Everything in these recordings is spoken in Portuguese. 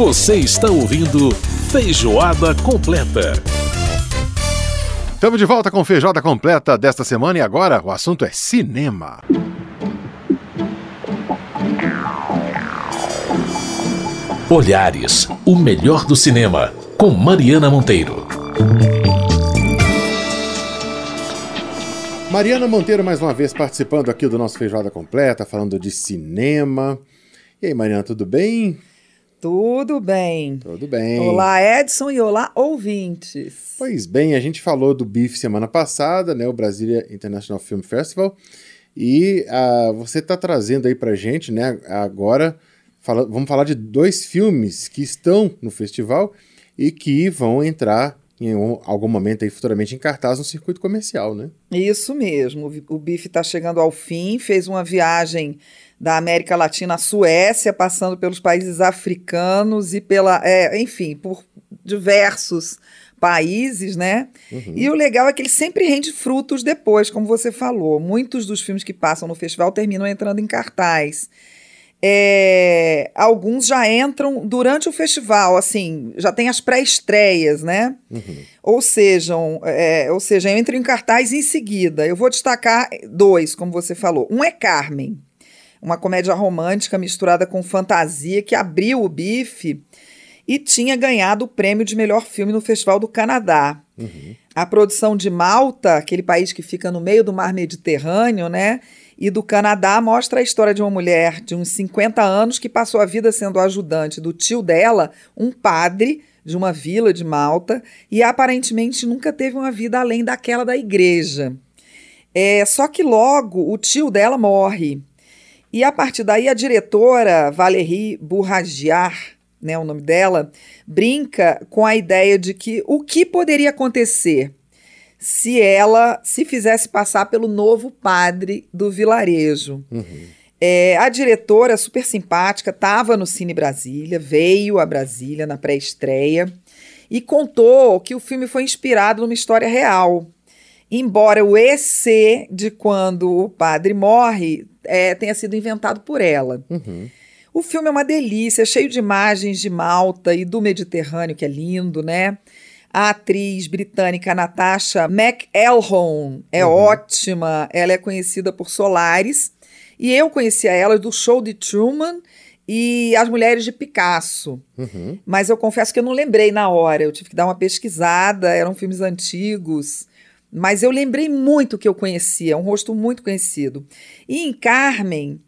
Você está ouvindo Feijoada Completa. Estamos de volta com Feijoada Completa desta semana e agora o assunto é cinema. Olhares, o melhor do cinema, com Mariana Monteiro. Mariana Monteiro mais uma vez participando aqui do nosso Feijoada Completa, falando de cinema. E aí, Mariana, tudo bem? Tudo bem. Tudo bem. Olá, Edson, e olá, ouvintes. Pois bem, a gente falou do BIF semana passada, né? O Brasília International Film Festival. E uh, você está trazendo aí pra gente, né, agora Fala, vamos falar de dois filmes que estão no festival e que vão entrar em algum momento aí futuramente em cartaz no circuito comercial, né? Isso mesmo. O BIF está chegando ao fim, fez uma viagem da América Latina à Suécia, passando pelos países africanos e pela, é, enfim, por diversos países, né? Uhum. E o legal é que ele sempre rende frutos depois, como você falou. Muitos dos filmes que passam no festival terminam entrando em cartaz é, alguns já entram durante o festival, assim, já tem as pré-estreias, né? Uhum. Ou, sejam, é, ou seja, entram em cartaz em seguida. Eu vou destacar dois, como você falou. Um é Carmen, uma comédia romântica misturada com fantasia que abriu o bife e tinha ganhado o prêmio de melhor filme no Festival do Canadá. Uhum. A produção de Malta, aquele país que fica no meio do mar Mediterrâneo, né? E do Canadá mostra a história de uma mulher de uns 50 anos que passou a vida sendo ajudante do tio dela, um padre de uma vila de Malta, e aparentemente nunca teve uma vida além daquela da igreja. É, só que logo o tio dela morre. E a partir daí a diretora Valérie Bourragiar, né, o nome dela, brinca com a ideia de que o que poderia acontecer se ela se fizesse passar pelo novo padre do vilarejo. Uhum. É, a diretora, super simpática, estava no Cine Brasília, veio a Brasília na pré-estreia e contou que o filme foi inspirado numa história real. Embora o EC de quando o padre morre é, tenha sido inventado por ela. Uhum. O filme é uma delícia, cheio de imagens de Malta e do Mediterrâneo, que é lindo, né? A atriz britânica Natasha McElhone é uhum. ótima. Ela é conhecida por Solaris. E eu conhecia ela do show de Truman e As Mulheres de Picasso. Uhum. Mas eu confesso que eu não lembrei na hora. Eu tive que dar uma pesquisada. Eram filmes antigos. Mas eu lembrei muito que eu conhecia. Um rosto muito conhecido. E em Carmen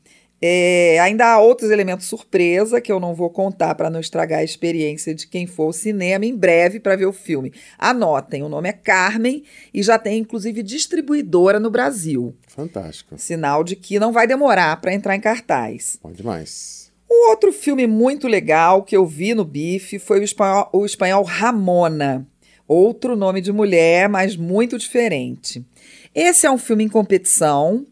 é, ainda há outros elementos surpresa que eu não vou contar para não estragar a experiência de quem for ao cinema em breve para ver o filme. Anotem, o nome é Carmen e já tem inclusive distribuidora no Brasil. Fantástico. Sinal de que não vai demorar para entrar em cartaz. Bom demais. Um outro filme muito legal que eu vi no Bife foi o espanhol, o espanhol Ramona. Outro nome de mulher, mas muito diferente. Esse é um filme em competição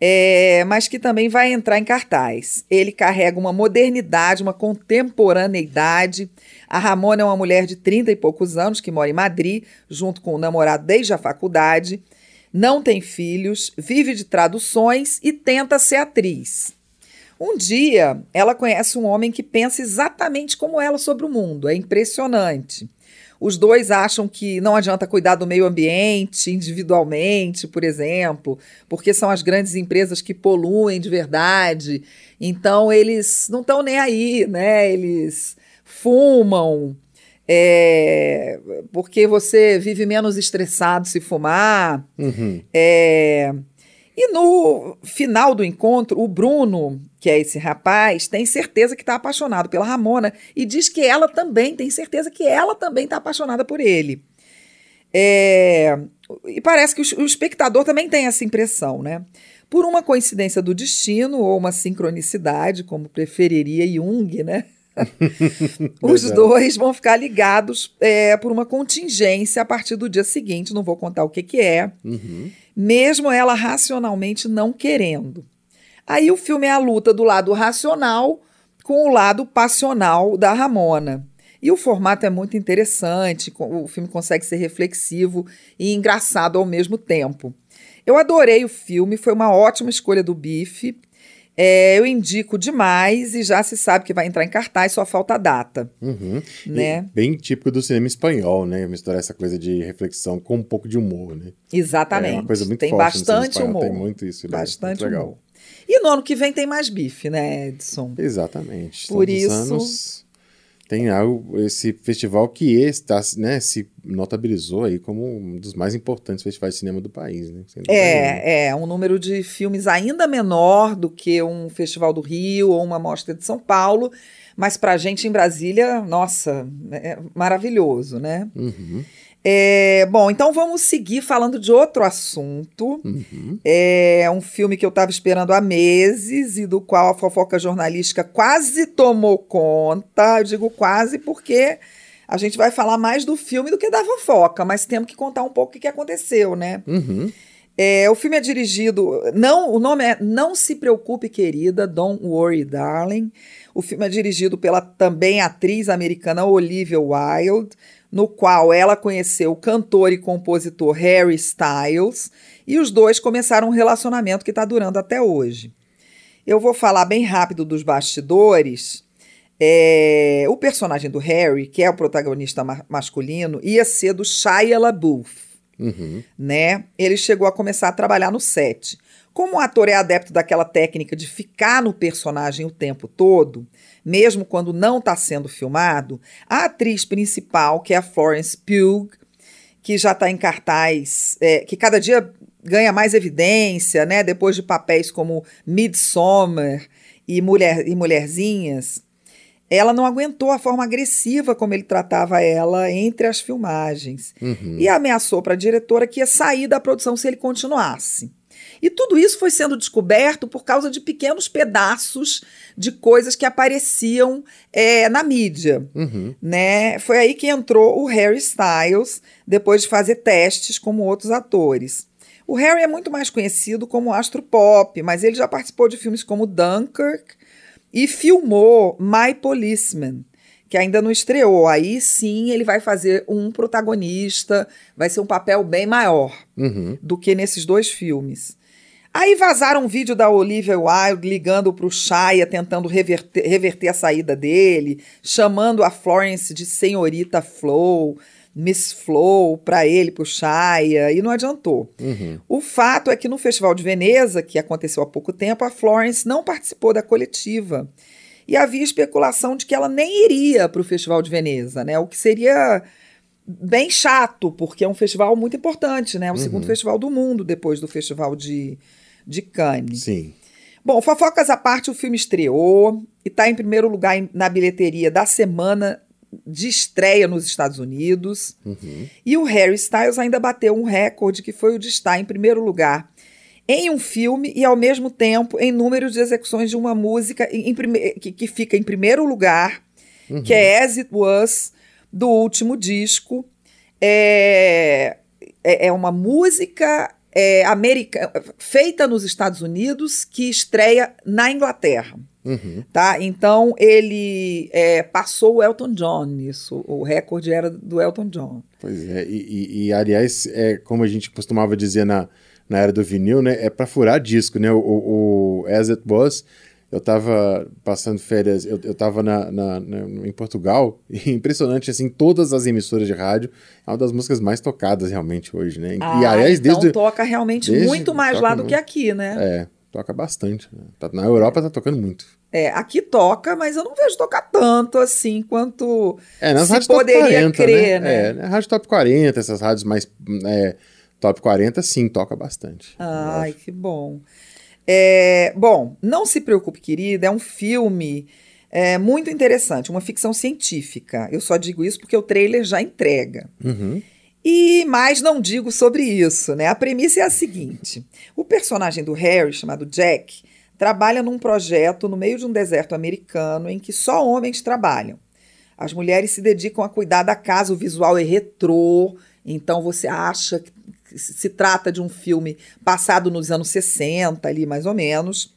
é, mas que também vai entrar em cartaz. Ele carrega uma modernidade, uma contemporaneidade. A Ramona é uma mulher de 30 e poucos anos que mora em Madrid, junto com o namorado desde a faculdade. Não tem filhos, vive de traduções e tenta ser atriz. Um dia, ela conhece um homem que pensa exatamente como ela sobre o mundo. É impressionante. Os dois acham que não adianta cuidar do meio ambiente individualmente, por exemplo, porque são as grandes empresas que poluem de verdade. Então eles não estão nem aí, né? Eles fumam, é, porque você vive menos estressado se fumar. Uhum. É, e no final do encontro, o Bruno, que é esse rapaz, tem certeza que está apaixonado pela Ramona e diz que ela também tem certeza que ela também está apaixonada por ele. É, e parece que o, o espectador também tem essa impressão, né? Por uma coincidência do destino ou uma sincronicidade, como preferiria Jung, né? Os dois vão ficar ligados é, por uma contingência a partir do dia seguinte, não vou contar o que, que é. Uhum mesmo ela racionalmente não querendo. Aí o filme é a luta do lado racional com o lado passional da Ramona. E o formato é muito interessante, o filme consegue ser reflexivo e engraçado ao mesmo tempo. Eu adorei o filme, foi uma ótima escolha do Bife. É, eu indico demais e já se sabe que vai entrar em cartaz, só falta a data. Uhum. Né? E bem típico do cinema espanhol, né? Misturar essa coisa de reflexão com um pouco de humor, né? Exatamente. É uma coisa muito tem forte no bastante espanhol, humor. Tem muito isso. né? Bastante muito legal. humor. E no ano que vem tem mais bife, né, Edson? Exatamente. Por Todos os isso- anos tem algo, esse festival que está, né, se notabilizou aí como um dos mais importantes festivais de cinema do país, né? É, é um número de filmes ainda menor do que um festival do Rio ou uma mostra de São Paulo, mas pra gente em Brasília, nossa, é maravilhoso, né? Uhum, É, bom, então vamos seguir falando de outro assunto. uhum. É um filme que eu estava esperando há meses e do qual a fofoca jornalística quase tomou conta. Eu digo quase porque a gente vai falar mais do filme do que da fofoca, mas temos que contar um pouco o que aconteceu, né? Uhum. É, o filme é dirigido. Não, o nome é Não Se Preocupe, Querida, Don't Worry, Darling. O filme é dirigido pela também atriz americana Olivia Wilde, no qual ela conheceu o cantor e compositor Harry Styles, e os dois começaram um relacionamento que está durando até hoje. Eu vou falar bem rápido dos bastidores. É, o personagem do Harry, que é o protagonista ma- masculino, ia ser do Shia LaBeouf Uhum. né? Ele chegou a começar a trabalhar no set. Como o ator é adepto daquela técnica de ficar no personagem o tempo todo, mesmo quando não está sendo filmado, a atriz principal, que é a Florence Pugh, que já está em cartaz, é, que cada dia ganha mais evidência, né? Depois de papéis como Midsommar e, Mulher, e Mulherzinhas, ela não aguentou a forma agressiva como ele tratava ela entre as filmagens Uhum. e ameaçou para a diretora que ia sair da produção se ele continuasse. E tudo isso foi sendo descoberto por causa de pequenos pedaços de coisas que apareciam é, na mídia. Uhum. Né? Foi aí que entrou o Harry Styles, depois de fazer testes como outros atores. O Harry é muito mais conhecido como astro pop, mas ele já participou de filmes como Dunkirk e filmou My Policeman, que ainda não estreou. Aí sim ele vai fazer um protagonista, vai ser um papel bem maior Uhum. do que nesses dois filmes. Aí vazaram um vídeo da Olivia Wilde ligando para o Shia, tentando reverter, reverter a saída dele, chamando a Florence de senhorita Flow, Miss Flow para ele, para o Shia, e não adiantou. Uhum. O fato é que no Festival de Veneza, que aconteceu há pouco tempo, a Florence não participou da coletiva. E havia especulação de que ela nem iria para o Festival de Veneza, né? O que seria bem chato, porque é um festival muito importante, né? O segundo festival do mundo depois do Festival de, de Cannes. Sim. Bom, fofocas à parte, o filme estreou e está em primeiro lugar na bilheteria da semana de estreia nos Estados Unidos. Uhum. E o Harry Styles ainda bateu um recorde que foi o de estar em primeiro lugar em um filme e, ao mesmo tempo, em número de execuções de uma música em- em que, que fica em primeiro lugar, que é As It Was, do último disco. É, é, é uma música é, americana, feita nos Estados Unidos que estreia na Inglaterra. Uhum. Tá? Então ele é, passou o Elton John nisso. O recorde era do Elton John. Pois é, e, e- e, aliás, é, como a gente costumava dizer na, na era do vinil, né? É pra furar disco, né? O, o, o As It Was, eu tava passando férias, eu, eu tava na, na- na- em Portugal, e impressionante, assim, todas as emissoras de rádio, é uma das músicas mais tocadas realmente hoje, né? e Ah, aliás, então desde. toca realmente desde- muito mais lá do muito. que aqui, né? É, toca bastante. né? Tá- Na Europa tá tocando muito. É, aqui toca, mas eu não vejo tocar tanto assim quanto É, nas se rádios top poderia 40, crer, né? né? É, na rádio top 40, essas rádios mais é, top 40, sim, toca bastante. Ai, que bom. É, bom, Não Se Preocupe, Querida, é um filme é, muito interessante, uma ficção científica. Eu só digo isso porque o trailer já entrega. Uhum. E mais não digo sobre isso, né? A premissa é a seguinte: o personagem do Harry, chamado Jack, trabalha num projeto no meio de um deserto americano em que só homens trabalham. As mulheres se dedicam a cuidar da casa, o visual é retrô, então você acha que se trata de um filme passado nos anos 60, ali mais ou menos.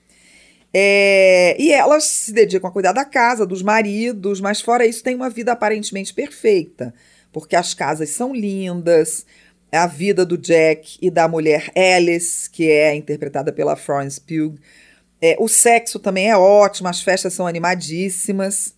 É, e elas se dedicam a cuidar da casa, dos maridos, mas fora isso tem uma vida aparentemente perfeita, porque as casas são lindas, a vida do Jack e da mulher Alice, que é interpretada pela Florence Pugh, É, o sexo também é ótimo, as festas são animadíssimas.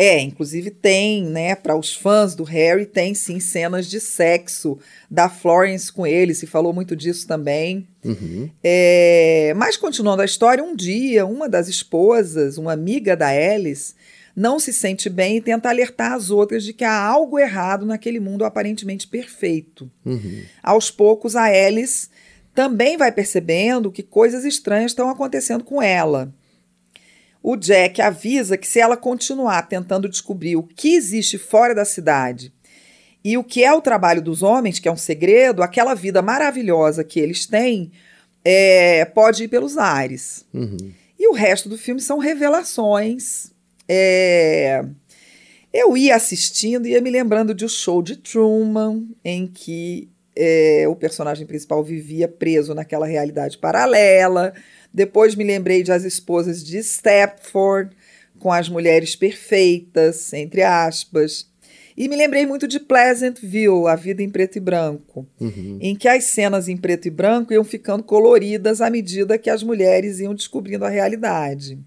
É, inclusive tem, né, para os fãs do Harry, tem sim cenas de sexo da Florence com ele, se falou muito disso também. Uhum. É, mas continuando a história, um dia uma das esposas, uma amiga da Alice, não se sente bem e tenta alertar as outras de que há algo errado naquele mundo aparentemente perfeito. Uhum. Aos poucos, a Alice também vai percebendo que coisas estranhas estão acontecendo com ela. O Jack avisa que se ela continuar tentando descobrir o que existe fora da cidade e o que é o trabalho dos homens, que é um segredo, aquela vida maravilhosa que eles têm é, pode ir pelos ares. Uhum. E o resto do filme são revelações. É... Eu ia assistindo e ia me lembrando de um show de Truman, em que é, o personagem principal vivia preso naquela realidade paralela. Depois me lembrei de As Esposas de Stepford, com as mulheres perfeitas, entre aspas. E me lembrei muito de Pleasantville, A Vida em Preto e Branco, Uhum. em que as cenas em preto e branco iam ficando coloridas à medida que as mulheres iam descobrindo a realidade.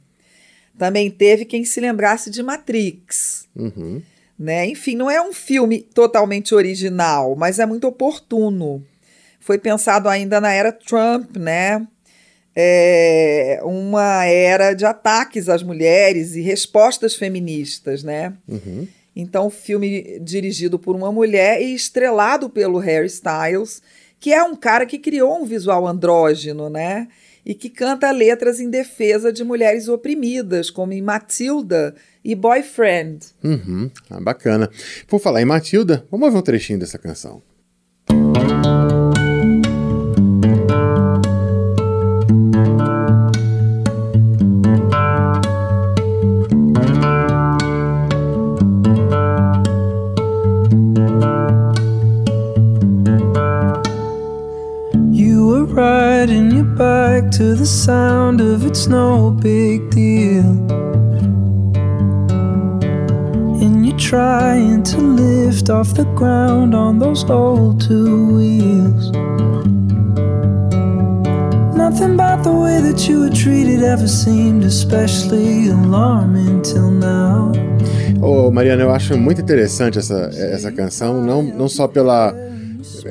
Também teve quem se lembrasse de Matrix. Uhum. Né? Enfim, não é um filme totalmente original, mas é muito oportuno. Foi pensado ainda na era Trump, né? É uma era de ataques às mulheres e respostas feministas, né? Uhum. Então, filme dirigido por uma mulher e estrelado pelo Harry Styles, que é um cara que criou um visual andrógeno, né? E que canta letras em defesa de mulheres oprimidas, como em Matilda e Boyfriend. Uhum. Ah, bacana. Por falar em Matilda, vamos ouvir um trechinho dessa canção. You the sound of it's no big deal. And you're trying to lift off the ground on those old two wheels. Nothing about the way that you were treated ever seemed especially alarming till now. Ô, Mariana, eu acho muito interessante essa, essa canção, não, não só pela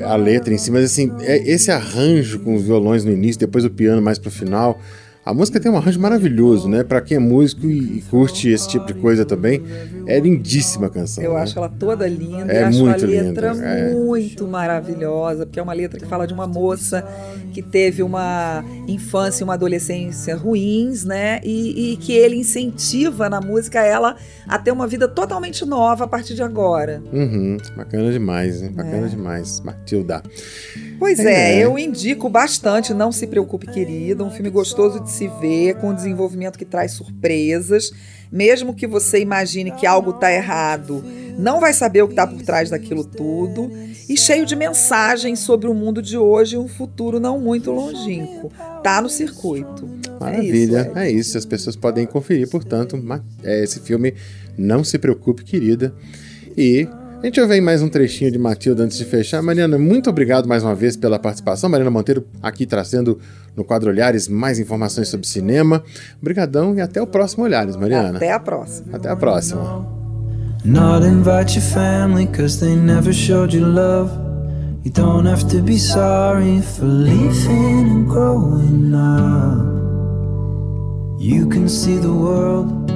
a letra em si, mas assim, é esse arranjo com os violões no início, depois o piano mais pro final. A música tem um arranjo maravilhoso, né? Pra quem é músico e, e curte esse tipo de coisa também, é lindíssima a canção. Eu né? acho ela toda linda, É acho muito a letra linda, é. muito maravilhosa, porque é uma letra que fala de uma moça que teve uma infância e uma adolescência ruins, né? E, e que ele incentiva na música ela a ter uma vida totalmente nova a partir de agora. Uhum, bacana demais, hein? Bacana É. demais. Matilda. Pois é, É. eu indico bastante Não Se Preocupe, Querida, um filme gostoso de se ver, com desenvolvimento que traz surpresas. Mesmo que você imagine que algo está errado, não vai saber o que está por trás daquilo tudo. E cheio de mensagens sobre o mundo de hoje e um futuro não muito longínquo. Tá no circuito. Maravilha. É isso. É isso, as pessoas podem conferir, portanto, é, esse filme Não Se Preocupe, Querida. E a gente ouve aí mais um trechinho de Matilda antes de fechar. Mariana, muito obrigado mais uma vez pela participação. Mariana Monteiro aqui trazendo no quadro Olhares mais informações sobre cinema. Obrigadão e até o próximo Olhares, Mariana. Até a próxima. Até a próxima. Not invite your family cause they never showed you love. You don't have to be sorry for leaving and growing up. You can see the world.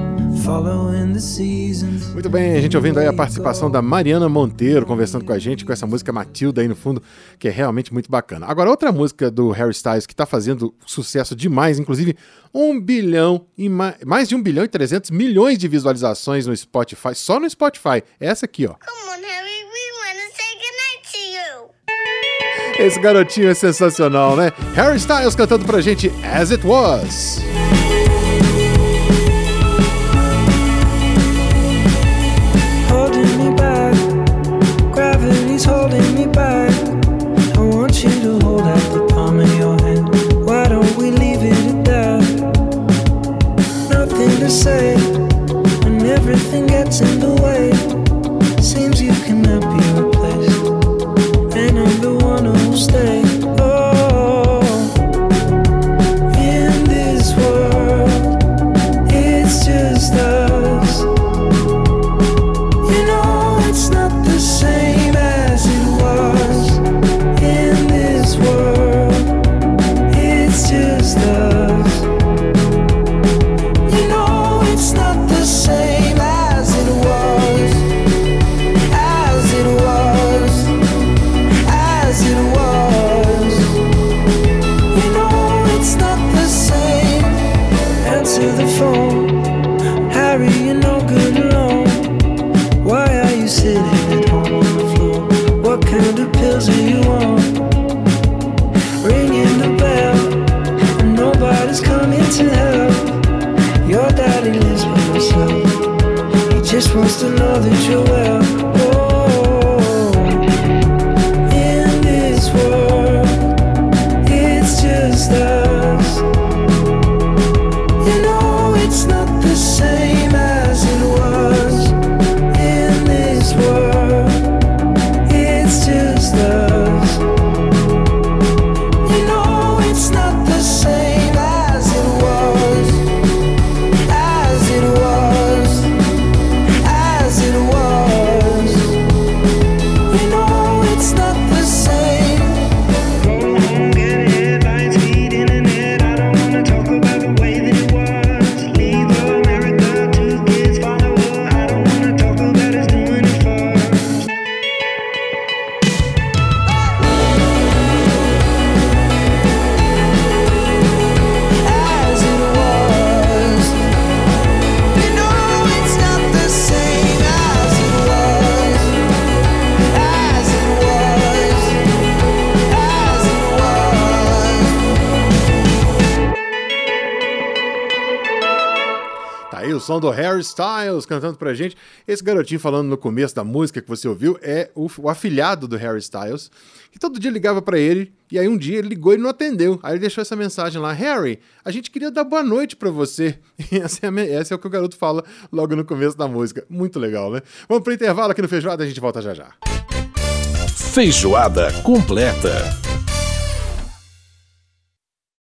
Muito bem, a gente ouvindo aí a participação da Mariana Monteiro conversando com a gente com essa música Matilda aí no fundo, que é realmente muito bacana. Agora, outra música do Harry Styles que tá fazendo sucesso demais, inclusive um bilhão e ma- mais de um bilhão e 300 milhões de visualizações no Spotify, só no Spotify. É essa aqui, ó. Come on, Harry, we want to say goodnight to you. Esse garotinho é sensacional, né? Harry Styles cantando pra gente As It Was. Everything gets in to know o som do Harry Styles cantando pra gente. Esse garotinho falando no começo da música que você ouviu é o, o afilhado do Harry Styles, que todo dia ligava pra ele, e aí um dia ele ligou e não atendeu. Aí ele deixou essa mensagem lá: Harry, a gente queria dar boa noite pra você. E essa é, a essa é o que o garoto fala logo no começo da música. Muito legal, né? Vamos pro intervalo aqui no Feijoada, a gente volta já já. Feijoada completa.